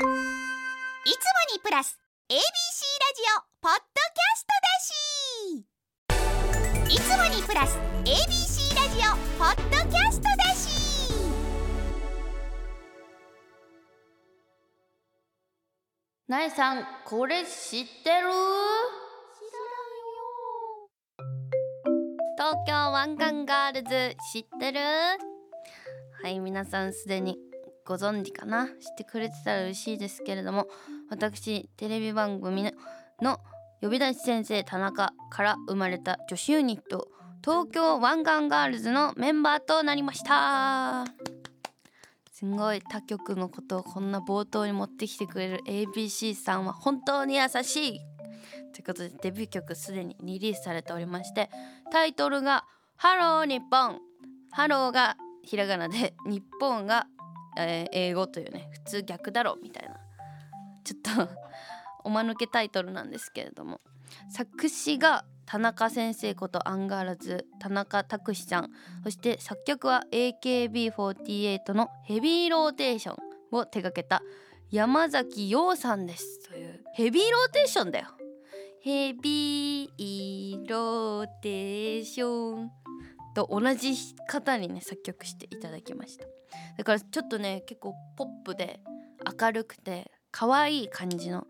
いつもにプラス ABC ラジオポッドキャストだし。いつもにプラス ABC ラジオポッドキャストだし。なえさんこれ知ってる？東京湾岸ガールズ知ってる？はい皆さんすでにご存知かな？知ってくれてたら嬉しいですけれども私テレビ番組の呼び出し先生田中から生まれた女子ユニット東京湾岸ガールズのメンバーとなりました。すごい他局のことをこんな冒頭に持ってきてくれる ABC さんは本当に優しい。ということでデビュー曲すでにリリースされておりましてタイトルが「ハロー日本」ハローがひらがなで日本が、えー英語というね普通逆だろみたいな。ちょっと おまぬけタイトルなんですけれども。作詞が田中先生ことアンガールズ田中拓司さん。そして作曲は AKB48 のヘビーローテーションを手掛けた山崎陽さんです。というヘビーローテーションだよ。ヘビーローテーション。と同じ方にね作曲していただきました。だからちょっとね結構ポップで明るくて可愛い感じの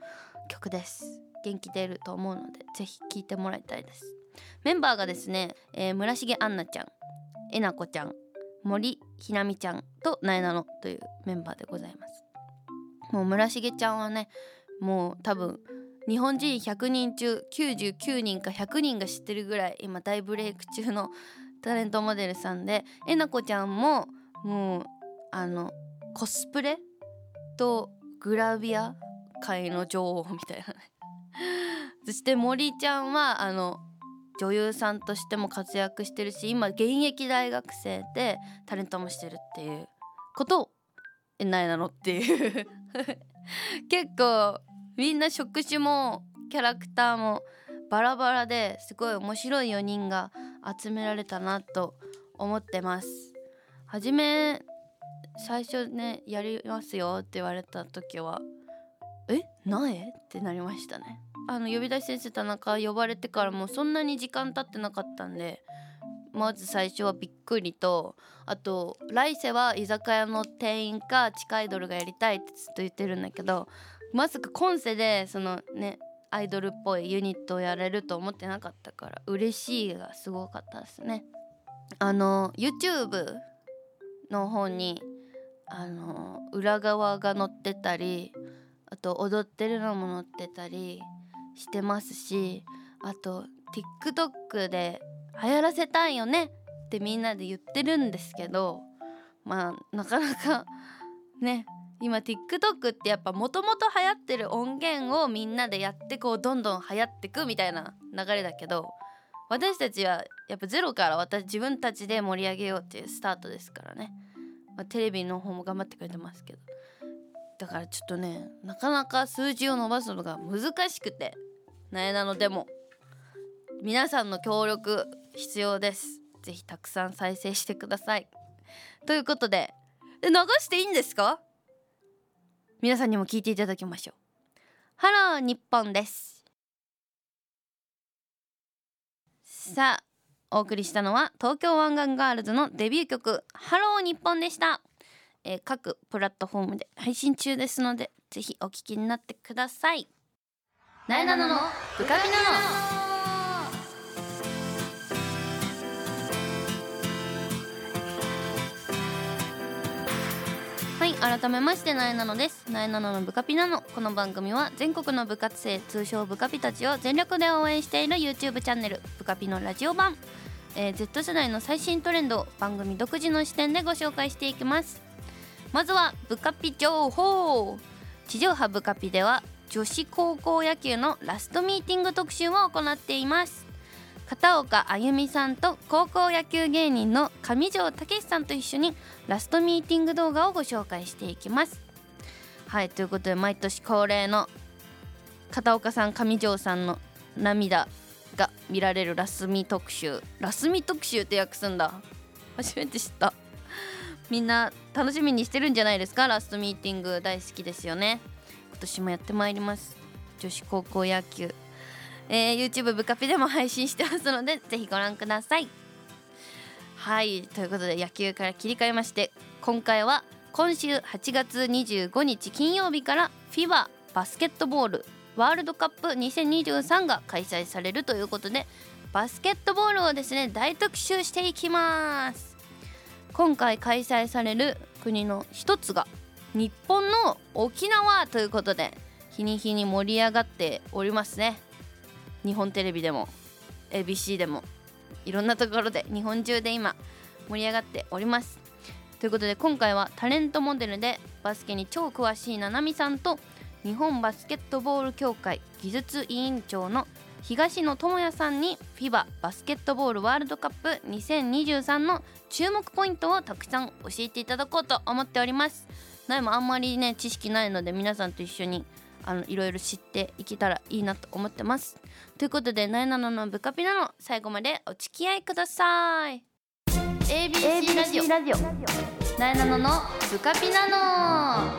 曲です。元気出ると思うのでぜひ聴いてもらいたいです。メンバーがですね、えー村重杏奈ちゃんえなこちゃん森ひなみちゃんとなえなのというメンバーでございます。もう村重ちゃんはねもう多分日本人100人中99人か100人が知ってるぐらい今大ブレイク中のタレントモデルさんでえなこちゃんももうあのコスプレとグラビア界の女王みたいなね。そして森ちゃんはあの女優さんとしても活躍してるし今現役大学生でタレントもしてるっていうことをえないなのっていう。結構みんな職種もキャラクターもバラバラですごい面白い4人が集められたなと思ってます。はじめ最初ねやりますよって言われた時はえ苗ってなりましたね。あの呼び出し先生田中呼ばれてからもうそんなに時間経ってなかったんでまず最初はびっくりとあと来世は居酒屋の店員か地下アイドルがやりたいってずっと言ってるんだけどまさか今世でそのねアイドルっぽいユニットをやれると思ってなかったから嬉しいがすごかったですね。あの YouTube の方にあの裏側が載ってたりあと踊ってるのも載ってたりしてますしあと TikTok で流行らせたいよねってみんなで言ってるんですけどまあなかなかね今 TikTok ってやっぱもともと流行ってる音源をみんなでやってこうどんどん流行ってくみたいな流れだけど私たちはやっぱゼロから私自分たちで盛り上げようっていうスタートですからね、まあ、テレビの方も頑張ってくれてますけど。だからちょっとねなかなか数字を伸ばすのが難しくてなえなのでも皆さんの協力必要です。ぜひたくさん再生してください。ということでえ流していいんですか？皆さんにも聞いていただきましょう。ハロー日本です。さあお送りしたのは東京湾岸ガールズのデビュー曲ハロー日本でした、えー各プラットフォームで配信中ですのでぜひお聴きになってください。なえなののブカピナノ改めましてなえなのです。なえなののブカピなのこの番組は全国の部活生通称ブカピたちを全力で応援している YouTube チャンネルブカピのラジオ版、えー Z 世代の最新トレンドを番組独自の視点でご紹介していきます。まずはブカピ情報。地上波ブカピでは女子高校野球のラストミーティング特集を行っています。片岡あゆみさんと高校野球芸人の上条武さんと一緒にラストミーティング動画をご紹介していきます。はいということで毎年恒例の片岡さん上条さんの涙が見られるラスミ特集。ラスミ特集って訳すんだ。初めて知った。みんな楽しみにしてるんじゃないですか？ラストミーティング大好きですよね。今年もやってまいります。女子高校野球、えー、YouTube ブカピでも配信してますのでぜひご覧ください。はいということで野球から切り替えまして今回は今週8月25日金曜日から FIBA バスケットボールワールドカップ2023が開催されるということでバスケットボールをですね大特集していきます。今回開催される国の一つが日本の沖縄ということで日に日に盛り上がっておりますね。日本テレビでも ABC でもいろんなところで日本中で今盛り上がっておりますということで今回はタレントモデルでバスケに超詳しいななみさんと日本バスケットボール協会技術委員長の東野智也さんに FIBA バスケットボールワールドカップ2023の注目ポイントをたくさん教えていただこうと思っております。なもあんまりね知識ないので皆さんと一緒にあのいろいろ知っていけたらいいなと思ってます。ということで「なえなののブカピナ」の最後までお付き合いください。ABC ラジオ。ラジオ。なえなののブカピナの。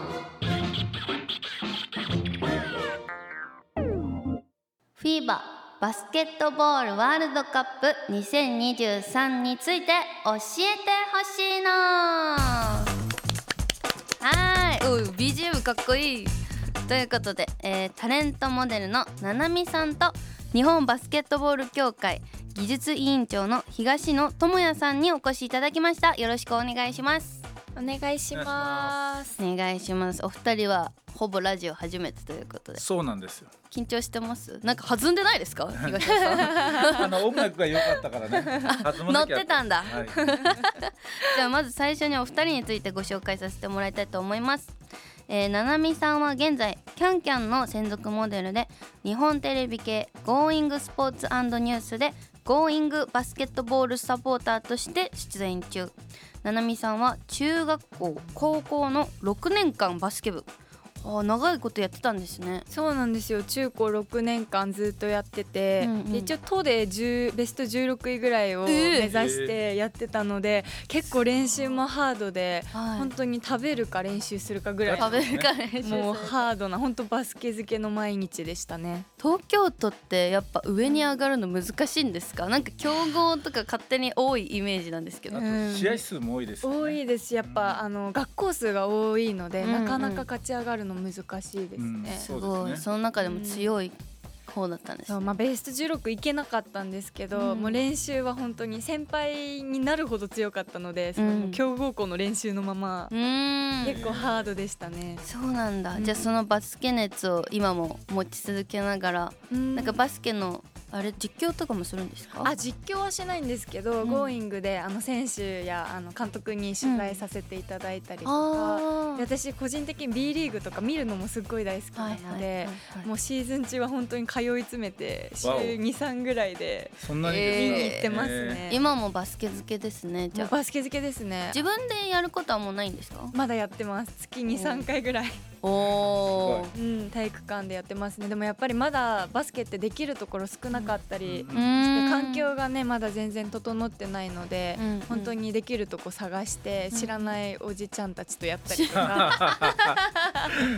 フィーババスケットボールワールドカップ2023について教えてほしいのはい。お BGM かっこいい。ということで、えー、タレントモデルのななみさんと日本バスケットボール協会技術委員長の東野智也さんにお越しいただきました。よろしくお願いします。お願いします。お願いします。お二人はほぼラジオ初めてということで。そうなんですよ。緊張してます？なんか弾んでないですか？東野さん。あの音楽が良かったからね。乗ってたんだ、はい、じゃあまず最初にお二人についてご紹介させてもらいたいと思います。えー、ななみさんは現在キャンキャンの専属モデルで日本テレビ系 Going スポーツニュースで Going バスケットボールサポーターとして出演中。ななみさんは中学校高校の6年間バスケ部。あ長いことやってたんですね。そうなんですよ。中高6年間ずっとやってて、うんうん、一応都でベスト16位ぐらいを目指してやってたので、えー、結構練習もハードで、はい、本当に食べるか練習するかぐらい。食べるか練習もうハードな本当バスケ漬けの毎日でしたね。東京都ってやっぱ上に上がるの難しいんですか？なんか強豪とか勝手に多いイメージなんですけど、うん、試合数も多いです、ね、多いです。やっぱあの学校数が多いので、うんうん、なかなか勝ち上がるのの難しいですね。すごい、その中でも強い方だったんです、ね、まあ、ベスト16いけなかったんですけど、うん、もう練習は本当に先輩になるほど強かったので、その強豪校の練習のまま、うん、結構ハードでしたね。そうなんだ、うん、じゃあそのバスケ熱を今も持ち続けながら、うん、なんかバスケのあれ実況とかもするんですか？あ実況はしないんですけど、うん、Going であの選手やあの監督に取材させていただいたりとか、うん、私個人的に B リーグとか見るのもすごい大好きなのでもうシーズン中は本当に通い詰めて週23ぐらいでそんなに見に行ってますね、えー、今もバスケ漬けですねじゃバスケ漬けですね。自分でやることはもうないんですか？まだやってます。月23回ぐらい。おお、うん、体育館でやってますね。でもやっぱりまだバスケってできるところ少なかったり、うん、環境がねまだ全然整ってないので、うん、本当にできるとこ探して知らないおじちゃんたちとやったりとか、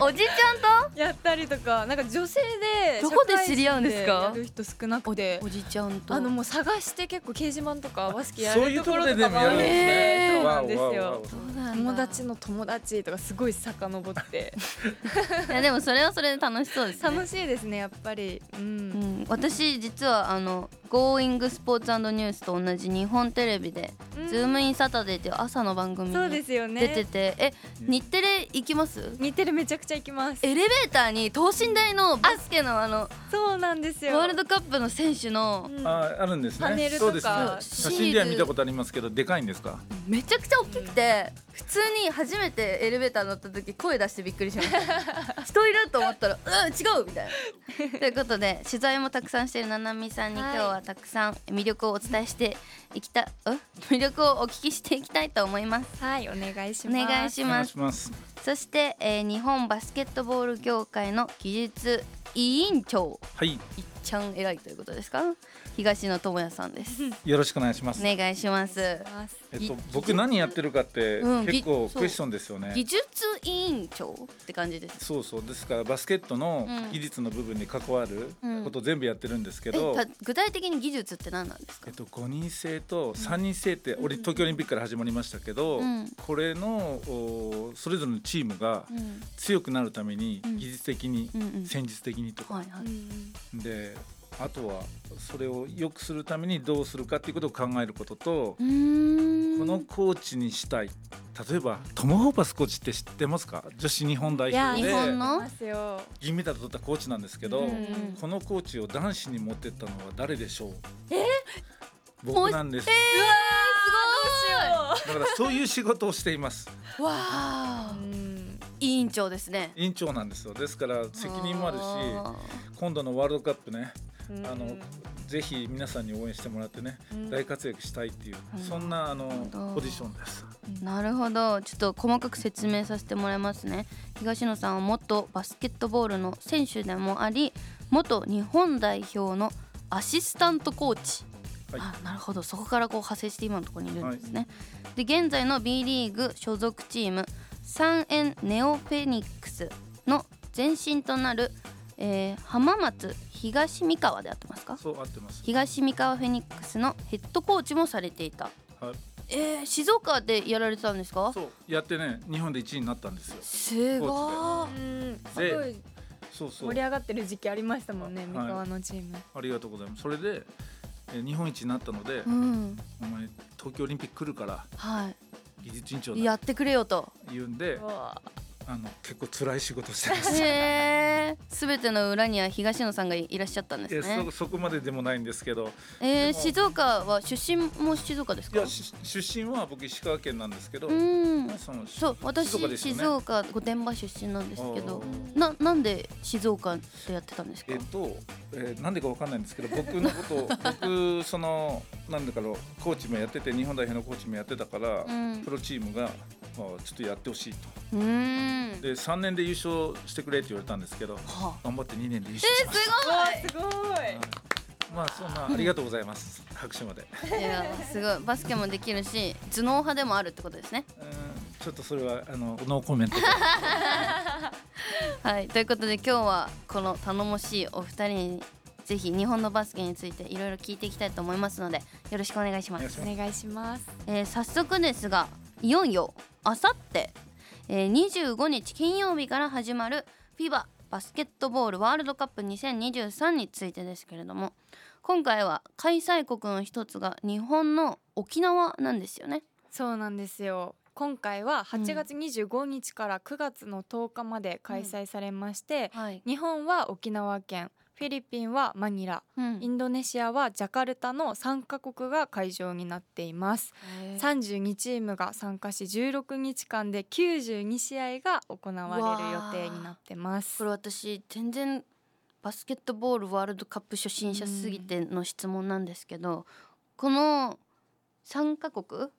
おじちゃんと やったりとかなんか女性でどこで知り合うんですか？やる人少なくておじちゃんと。あのもう探して結結構掲示板とかバスケやるところとかもあるんでそうなんですよ。友達の友達とかすごい遡って。いやでもそれはそれで楽しそうです、ね、楽しいですねやっぱり、うん、うん、私実はあの「Going スポーツニュース」と同じ日本テレビで「うん、ズームインサタデー」っていう朝の番組に出てて、え日テレ行きます？日テレめちゃくちゃ行きます。エレベーターに等身大のバスケのあのそうなんですよ。ワールドカップの選手の、うん、ああるんですね。パネルとか。写真では見たことありますけどでかいんですか？めちゃくちゃ大きくて、普通に初めてエレベーター乗った時声出してびっくりしました。人いると思ったらうん違うみたいな。ということで取材もたくさんしてるななみさんに今日はたくさん魅力をお伝えしていきた、うん、魅力をお聞きしていきたいと思います。はいお願いします。お願いします。そして、えー、日本バスケットボール協会の技術委員長。はいちゃん偉いということですか？東野智也さんです。よろしくお願いします。お願いします。えっと僕何やってるかってうん結構ぎクエスチョンですよね、技術委員長って感じです。そうそう。ですからバスケットのうん。技術の部分に関わることを全部やってるんですけど、えた具体的に技術って何なんですか？えっと、5人制と3人制って、俺東京オリンピックから始まりましたけど、うん。これのおそれぞれのチームがうん。強くなるためにうん。技術的に、うんうん。戦術的にとか、はいはい。であとはそれを良くするためにどうするかっていうことを考えることと、このコーチにしたい。例えばトム・ホーパスコーチって知ってますか？女子日本代表日本でのますよ。銀メダル取ったコーチなんですけど、このコーチを男子に持ってったのは誰でしょう？僕なんです、だからそういう仕事をしています。わあ委員長ですね。委員長なんですよ。ですから責任もあるしあ今度のワールドカップねうんあのぜひ皆さんに応援してもらってね、うん。大活躍したいっていう、うん。そんなあのポジションです。ーなるほど。ちょっと細かく説明させてもらいますね。東野さんは元バスケットボールの選手でもあり元日本代表のアシスタントコーチ。はい。あなるほど。そこからこう派生して今のところにいるんですね、で現在の B リーグ所属チームサンエンネオフェニックスの前身となる、えー浜松東三河であってますか？そう合ってます。東三河フェニックスのヘッドコーチもされていた。はい。えー、静岡でやられてたんですか？そうやってね日本で1位になったんですよ。すごコいうんすでごい。そうそう。盛り。上がってる時期ありましたもんねはい。三河のチーム。ありがとうございます。それでえ日本一になったので、うん。お前東京オリンピック来るからは技術委員長やってくれよと。言うんでう、わあの結構辛い仕事してます。へえ全ての裏には東野さんがいらっしゃったんでえすね。そそこまででもないんですけど、えー、でも静岡は出身も静岡ですか？いやし出身は僕石川県なんですけど、うん。そのそう私静岡御殿場出身なんですけどあななんで静岡でやってたんですか？えっと、えーなんでかわかんないんですけど僕のこと 僕そのなんだかろうコーチもやってて日本代表のコーチもやってたから、うん。プロチームが、まあ、ちょっとやってほしいと。うーんで3年で優勝してくれって言われたんですけどは頑張って2年で優勝しました、すごい。まあそんなありがとうございます。拍手まで。あいやすごい。バスケもできるし頭脳派でもあるってことですね。うん。ちょっとそれはあのノーコメントで。はい。ということで今日はこの頼もしいお二人にぜひ日本のバスケについていろいろ聞いていきたいと思いますのでよろしくお願いします。お願いします。お願いします。えー早速ですがいよいよあさって25日金曜日から始まる FIBA バスケットボールワールドカップ2023についてですけれども今回は開催国の一つが日本の沖縄なんですよね。そうなんですよ。今回は8月25日から9月の10日まで開催されまして、はい、日本は沖縄県フィリピンはマニラうん。インドネシアはジャカルタの3カ国が会場になっています。へー。32チームが参加し16日間で92試合が行われる予定になってます。これ私全然バスケットボールワールドカップ初心者すぎての質問なんですけど、この3カ国うん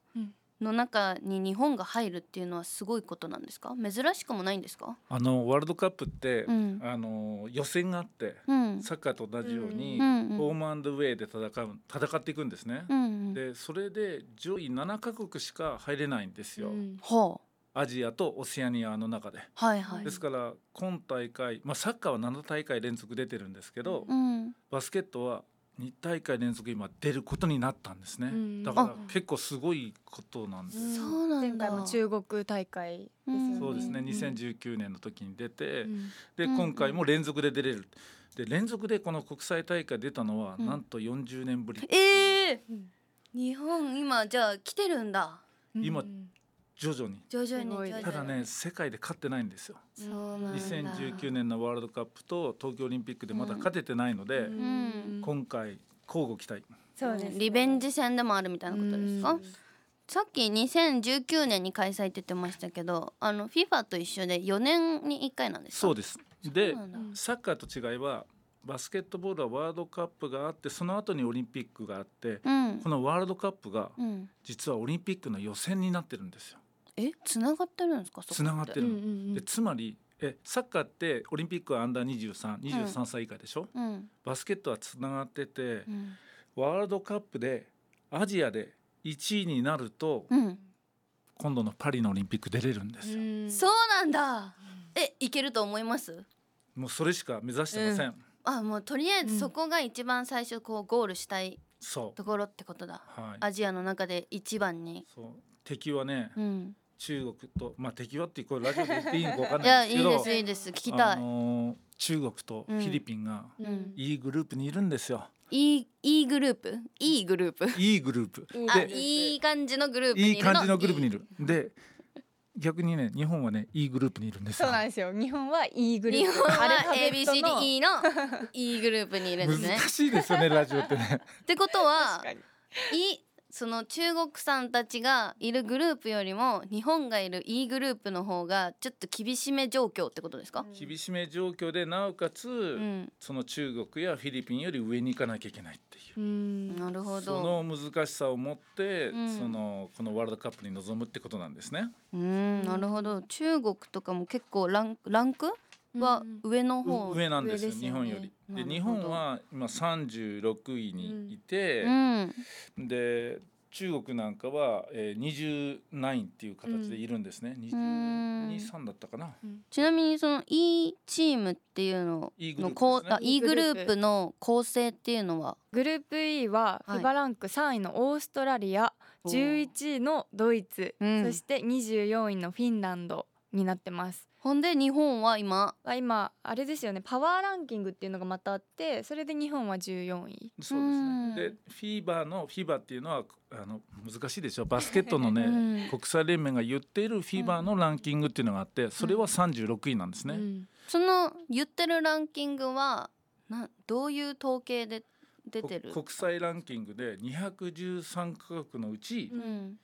の中に日本が入るっていうのはすごいことなんですか？珍しくもないんですか、あのワールドカップって、うん。あの予選があってうん。サッカーと同じように、うんうん。ホームアンドウェイで戦う戦っていくんですね、うんうん、でそれで上位7カ国しか入れないんですよ、うん。ほうアジアとオセアニアの中で、はいはい。ですから今大会、まあ、サッカーは7大会連続出てるんですけど、うん。バスケットは2大会連続今出ることになったんですね、うん。だからあ結構すごいことなんです、うん。そうなんだ。前回も中国大会ですよね、そうですね。ん。2019年の時に出て、うん。でうん。今回も連続で出れる。で連続でこの国際大会出たのはうん。なんと40年ぶり、えー、うん。日本今じゃあ来てるんだ。今うん徐々に。徐々にただね世界で勝ってないんですよ。そうなんだ。2019年のワールドカップと東京オリンピックでまだ勝ててないので、ん。今回交互期待。そうです。ねリベンジ戦でもあるみたいなことですか、うん。さっき2019年に開催って言ってましたけどあの FIFA と一緒で4年に1回なんですか？そうです。でサッカーと違いはバスケットボールはワールドカップがあってその後にオリンピックがあってうん。このワールドカップがうん、実はオリンピックの予選になってるんですよえ繋がってるんですか？つながってるうんうんうん。でつまり、えサッカーってオリンピックはアンダー2323歳以下でしょ、うん。バスケットはつながっててう、ん。ワールドカップでアジアで1位になると、うん。今度のパリのオリンピック出れるんですよ、うん。そうなんだ。えいけると思います？もうそれしか目指してません、あもうとりあえずそこが一番最初こうゴールしたいそところってことだ。うはい。アジアの中で一番に。そう。敵はね、うん中国とまあ敵はってこれラジオで言っていいのかわかんいないんですけどやいいですいいです。聞きたあいのー中国とフィリピンがうん。いいグループにいるんですよ、いいいいグループ？いいグループ？いいグループ。あでいい感じのグループにいるいい感じのグループにいる。で逆にね日本はねいいグループにいるんですよ。そうなんですよ。日本は E グループ。日本は ABCDE のいいグループにいるんですね。難しいですよねラジオってね。ってことはいその中国さんたちがいるグループよりも日本がいる E グループの方がちょっと厳しめ状況ってことですか、厳しめ状況でなおかつ、うん、その中国やフィリピンより上に行かなきゃいけないっていう。うん。なるほそどの難しさを持って、うん。そのこのワールドカップに臨むってことなんですね。うん。なるほど。中国とかも結構ランランク？は上の方、上なんですよね。日本より。で日本は今36位にいて、うん。で中国なんかは、えー、29っていう形でいるんですね。ん。23だったかな。ちなみにその E チームっていうの E グルーのプですね。こうあ E グループの構成っていうのは？グループ E ははい。FIBA ランク3位のオーストラリア、おー11位のドイツ、うん。そして24位のフィンランドになってます。ほんで日本は今？あ今あれですよねパワーランキングっていうのがまたあってそれで日本は14位。そううんですね。でフィーバーのフィーバーっていうのはあの難しいでしょ。バスケットのね、うん国際連盟が言っているフィーバーのランキングっていうのがあって、それは36位なんですね。うんその言ってるランキングはなどういう統計で出てる？こ国際ランキングで213カ国のうちううん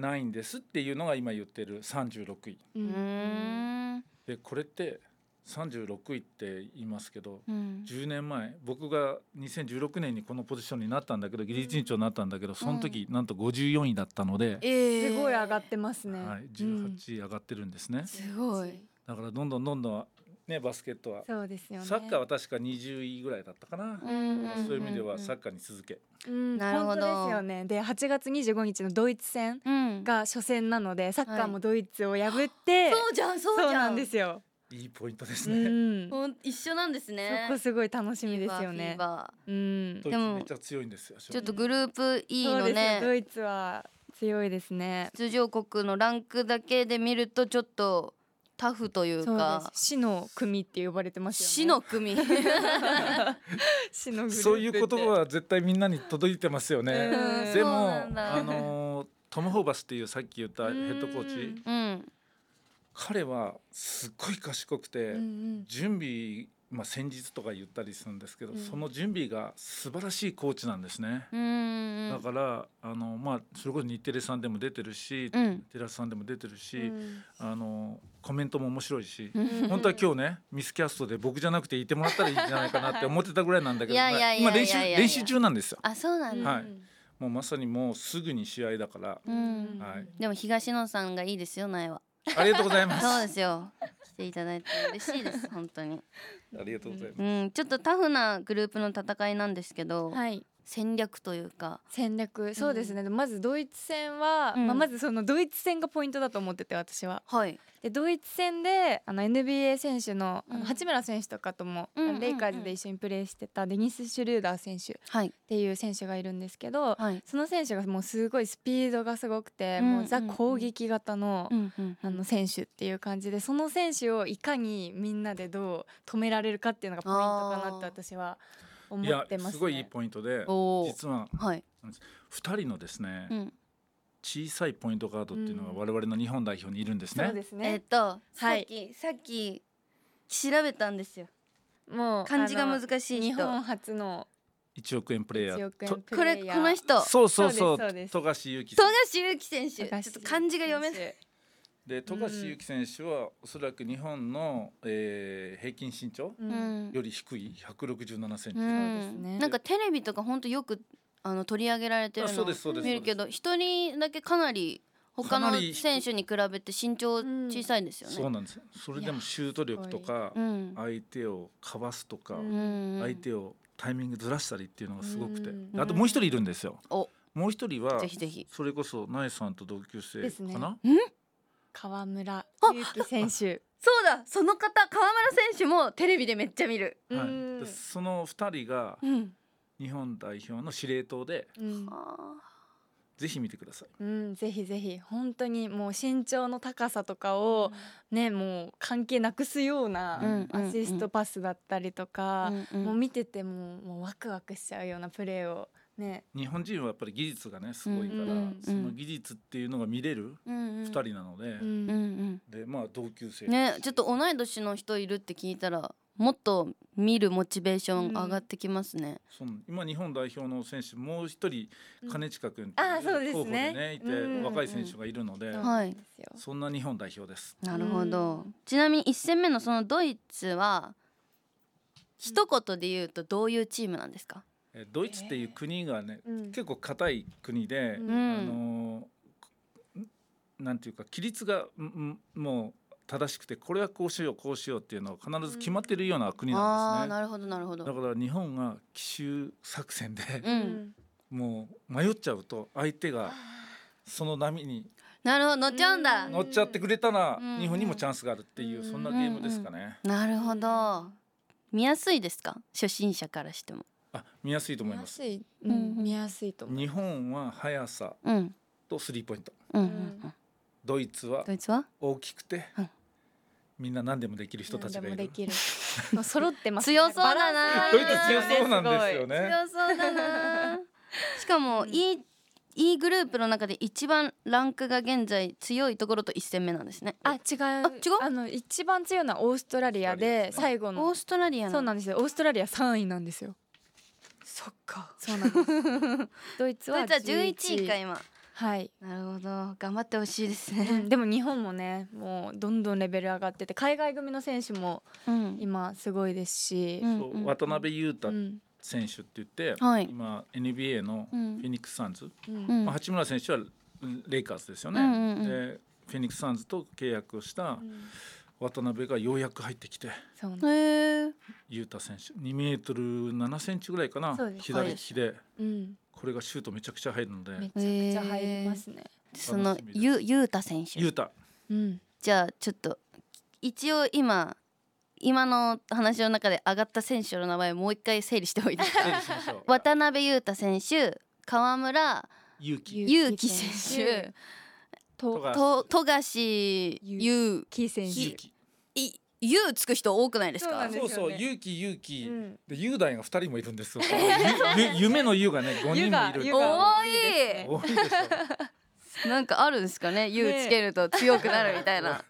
ないんですっていうのが今言ってる36位。でこれって36位って言いますけどうん。10年前僕が2016年にこのポジションになったんだけど技術委員長になったんだけどその時なんと54位だったので、えー。すごい上がってますね。はい、うん。18位上がってるんですね、すごい。だからどんどんどんどんねバスケットは。そうですよね。サッカーは確か20位ぐらいだったかな、うんそういう意味ではサッカーに続け、うんなるほど。本当ですよね。で8月25日のドイツ戦うん。が初戦なのでサッカーもドイツを破って、そうじゃんそうじゃん。なんですよ。いいポイントですうね、ん、ほん一緒なんですね。そこすごい楽しみですよね。フィー。バうん。ドイツでもめっちゃ強いんですよーちょっとグループ E のそうですよねドイツは強いですね。出場国のランクだけで見るとちょっとタフというそうでかす。死の組って呼ばれてますよね。死の組。死のそういう言葉は絶対みんなに届いてますよね。でもあのートム・ホーバスっていうさっき言ったヘッドコーチ。うん。彼はすっごい賢くて、うんうん。準備、まあ、先日とか言ったりするんですけど、うん。その準備が素晴らしいコーチなんですね。うんだからあの、まあ、それこそ日テレさんでも出てるし、うん。テラスさんでも出てるし、うん。あのコメントも面白いし。うん。本当は今日ねミスキャストで僕じゃなくていてもらったらいいんじゃないかなって思ってたぐらいなんだけど今練習練習中なんですよ。あそうなんだ、はい。もうまさにもうすぐに試合だから、うん。はい、でも東野さんがいいですよ苗は。ありがとうございます。そうですよ。来ていただいて嬉しいです 本当に。ありがとうございます。うんちょっとタフなグループの戦いなんですけど、はい戦略というか。戦略。そうですね、まずドイツ戦は、うん。まあ、まずそのドイツ戦がポイントだと思ってて私は。はい。でドイツ戦であの NBA 選手のあうん。の八村選手とかとも、うんレイカーズで一緒にプレーしてたデニス・シュルーダー選手っはい。ていう選手がいるんですけど、はい。その選手がもうすごいスピードがすごくて、うんもうザ攻撃型の,、うんうんあの選手っていう感じでその選手をいかにみんなでどう止められるかっていうのがポイントかなって私は思いやってます、ね。すごいいいポイントで実ははい、2人のですね、うん、小さいポイントガードっていうのがうん。我々の日本代表にいるんですね。そうですえっね。と、さはい。っきさっき調べたんですよ。もう漢字が難しい人。日本初の。1億円プレイヤ1ー。これこの人。そうそうそう。富樫勇樹富選樫勇樹選手。ちょっと漢字が読めないで富樫勇樹選手はおそらく日本の、えー平均身長より低い167センチ、うん。ね。なんかテレビとか本当よくあの取り上げられてるあそうのですそうです見るけど一人だけかなり他の選手に比べて身長小さいんですよね。そうなんですよ。それでもシュート力とかうん。相手をかわすとか、うん。うん相手をタイミングずらしたりっていうのがすごくて、うん。あともう一人いるんですよ。お。もう一人はぜひぜひ。それこそナイさんと同級生ですね。かな、川村勇輝選手。そうだその方川村選手もテレビでめっちゃ見る。はい。その二人がうん。日本代表の司令塔でうん。あぜひ見てください。うん、ぜひぜひ。本当にもう身長の高さとかをねもう関係なくすようなうんアシストパスだったりとか、ーうんうん。もう見ててももうワクワクしちゃうようなプレーをね。日本人はやっぱり技術がねすごいから、うんうんその技術っていうのが見れるうんうん。二人なので、うんうん。うん。でまあ同級生。ねちょっと同い年の人いるって聞いたらもっと見るモチベーション上がってきますね。その今日本代表の選手もう一人うん金近君あーそうですね。候補でねいて、うん若い選手がいるので、はい。そんな日本代表です。なるほど、うんちなみに一戦目のそのドイツは一言で言うとどういうチームなんですか、えドイツっていう国がね、うん。結構硬い国で、うん。あのーなんていうか規律がんんもう正しくてこれはこうしようこうしようっていうのは必ず決まってるような国あなんですね。あなるほどなるほど。だから日本が奇襲作戦でう、ん。もう迷っちゃうと相手がその波になるほど乗っちゃうんだ、うん。乗っちゃってくれたらうん日本にもチャンスがあるっていううんそんなゲームですかね。なるほど。見やすいですか？初心者からしてもあ見やすいと思います。見やすい、ううんん、見やすいと日本は速さうん。とスリーポイント。うんドイツはドイツは？大きくて、うん。みんな何でもできる人たちがいる。何でもできるもう 揃ってますね。強そうだな。ドイツ強そうなんですよね。強そうだな。しかも、うん。いいいいグループの中で一番ランクが現在強いところと一戦目なんですね。あ違う。違う？あの一番強いのはオーストラリアで最後のオーストラリア。の。そうなんですよ。オーストラリア3位なんですよそっか。そうなんです。ドイツはドイツは11位か今。はい、なるほど。頑張ってほしいですうねん、でも日本もねもうどんどんレベル上がってて海外組の選手もうん。今すごいですし、うんそう渡辺裕太うん。選手って言って、はい。今 NBA のフうん。ェニックスサンズ、うん。うん。まあ、八村選手はレイカーズですよね。うんうんうんでフェニックスサンズと契約をしたうん渡辺がようやく入ってきてそうなんへえ。裕太選手2メートル7センチぐらいかな左利きで。うん、これがシュートめちゃくちゃ入るのでめちゃくちゃ入りますね、そのゆゆうた選手。裕太。うん、じゃあちょっと一応今今の話の中で上がった選手の名前もう一回整理しておいて 渡辺裕太選手川村勇輝選手と富樫と富樫勇キー選手い勇つく人多くないですか？そうそう勇気勇気、うん。で雄大が二人もいるんですよ。夢の優がね 五人もいる。多い多いなんかあるんですかね？勇つけると強くなるみたいな。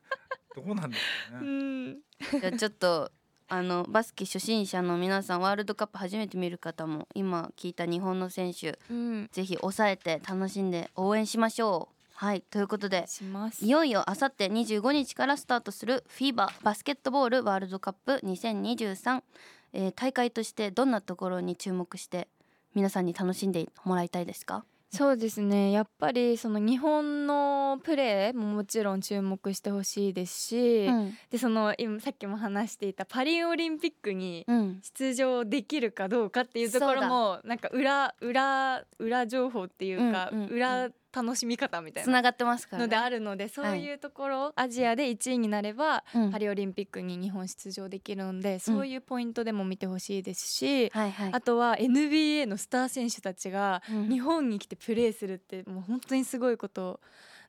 どうなんですかうね、ん。じゃあちょっとあのバスケ初心者の皆さんワールドカップ初めて見る方も今聞いた日本の選手うん。ぜひ抑えて楽しんで応援しましょうはいということでいよいよあさって25日からスタートする FIBA バスケットボールワールドカップ2023、えー大会としてどんなところに注目して皆さんに楽しんでもらいたいですか？そうですね。やっぱりその日本のプレーももちろん注目してほしいですし、うん。でその今さっきも話していたパリオリンピックにうん。出場できるかどうかっていうところもなんか裏裏裏情報っていうか、うんうんうん。裏楽しみ方みたいなつながってますから、のでね、あるのでそういうところ、アジアで1位になれば、うん。パリオリンピックに日本出場できるのでそういうポイントでも見てほしいですし、はいはい。あとは NBA のスター選手たちがうん。日本に来てプレーするってもう本当にすごいこと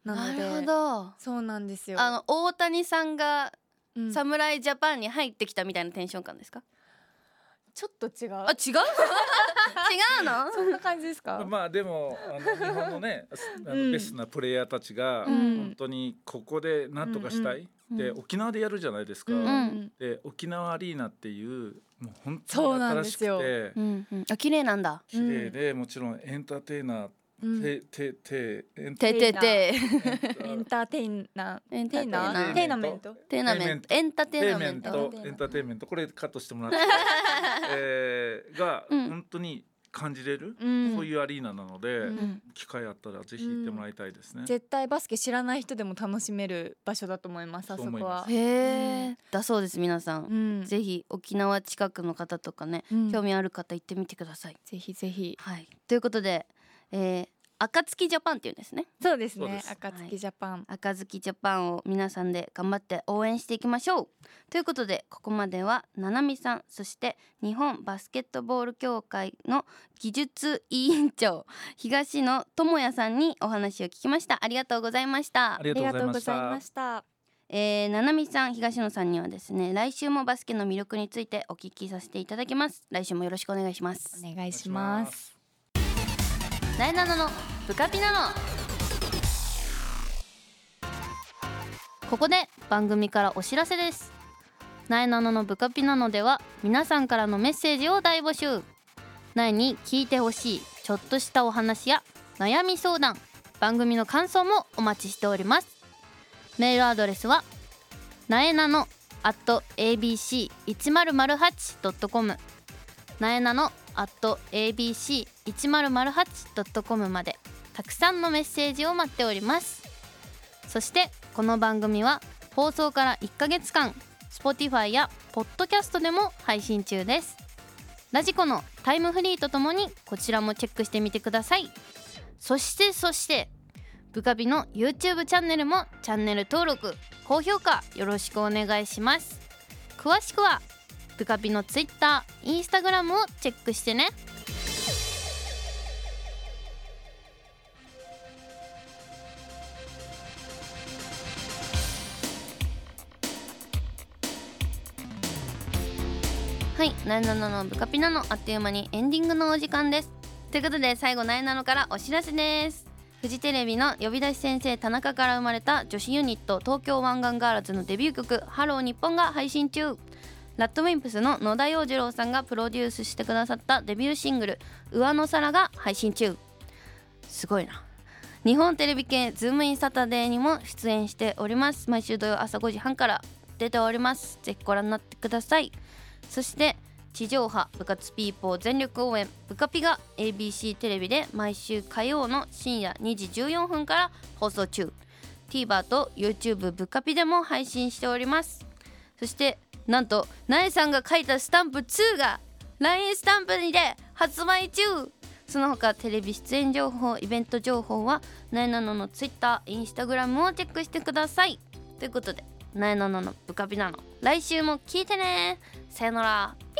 なのでなるほど。そうなんですよ。あの大谷さんがうん。侍ジャパンに入ってきたみたいなテンション感ですか、ちょっと違う。あ違う？違うの？そんな感じですか、まあでもあの日本のね あのうん。ベストなプレイヤーたちがうん。本当にここで何とかしたい、うんでうん。沖縄でやるじゃないですか、うんんで沖縄アリーナっていうもう本そう当に新しくなんですよ。てうんうん。あ綺麗なんだ。綺麗でもちろんエンターテイナー、うん。てててエンター。テイナー。エンターテイテイナナーーテイナメント。テーナメント。エンターテイナメント。テイメント。エンターテインメント。これカットしてもらって、えーがうん。本当に感じれる、うん。そういうアリーナなので、うん。機会あったらぜひ行ってもらいたいですね。絶対バスケ知らない人でも楽しめる場所だと思いますあそこは。へえ、だそうです皆さん、うん。ぜひ沖縄近くの方とかね、うん。興味ある方行ってみてください。ぜひぜひ。はい、ということで、えー、暁ジャパンっていうんですね。そうですね。暁ジャパン、暁ジャパンを皆さんで頑張って応援していきましょう。ということでここまではななみさんそして日本バスケットボール協会の技術委員長東野智也さんにお話を聞きました。ありがとうございました。ありがとうございました。したえー、ななみさん東野さんにはですね来週もバスケの魅力についてお聞きさせていただきます。来週もよろしくお願いします。お願いしますなえなののブカピナのここで番組からお知らせです。なえなののブカピナのでは皆さんからのメッセージを大募集。なえに聞いてほしいちょっとしたお話や悩み相談番組の感想もお待ちしております。メールアドレスはなえなの at abc1008.com なえなの abc1008.com までたくさんのメッセージを待っております。そしてこの番組は放送から1ヶ月間 Spotify や Podcast でも配信中です。ラジコのタイムフリーとともにこちらもチェックしてみてください。そしてそしてブカビの YouTube チャンネルもチャンネル登録高評価よろしくお願いします。詳しくはブカピの Twitter、Instagram をチェックしてね。はい、なえなののブカピナのあっという間にエンディングのお時間です。ということで最後なえなのからお知らせです。フジテレビの呼び出し先生田中から生まれた女子ユニット東京湾岸ガールズのデビュー曲「ハロー日本が配信中。ラッドウィンプスの野田洋次郎さんがプロデュースしてくださったデビューシングル「上の空」が配信中。すごいな。日本テレビ系ズームインサタデーにも出演しております。毎週土曜朝5時半から出ております。ぜひご覧になってください。そして地上波部活ピーポー全力応援部カピが ABC テレビで毎週火曜の深夜2時14分から放送中。TVer と YouTube 部カピでも配信しております。そしてなんとなえさんが書いたスタンプ2が LINE スタンプにて発売中。その他テレビ出演情報イベント情報はなえなのの Twitter、インスタグラムをチェックしてください。ということでなえなののブカピなの来週も聞いてね。さよなら。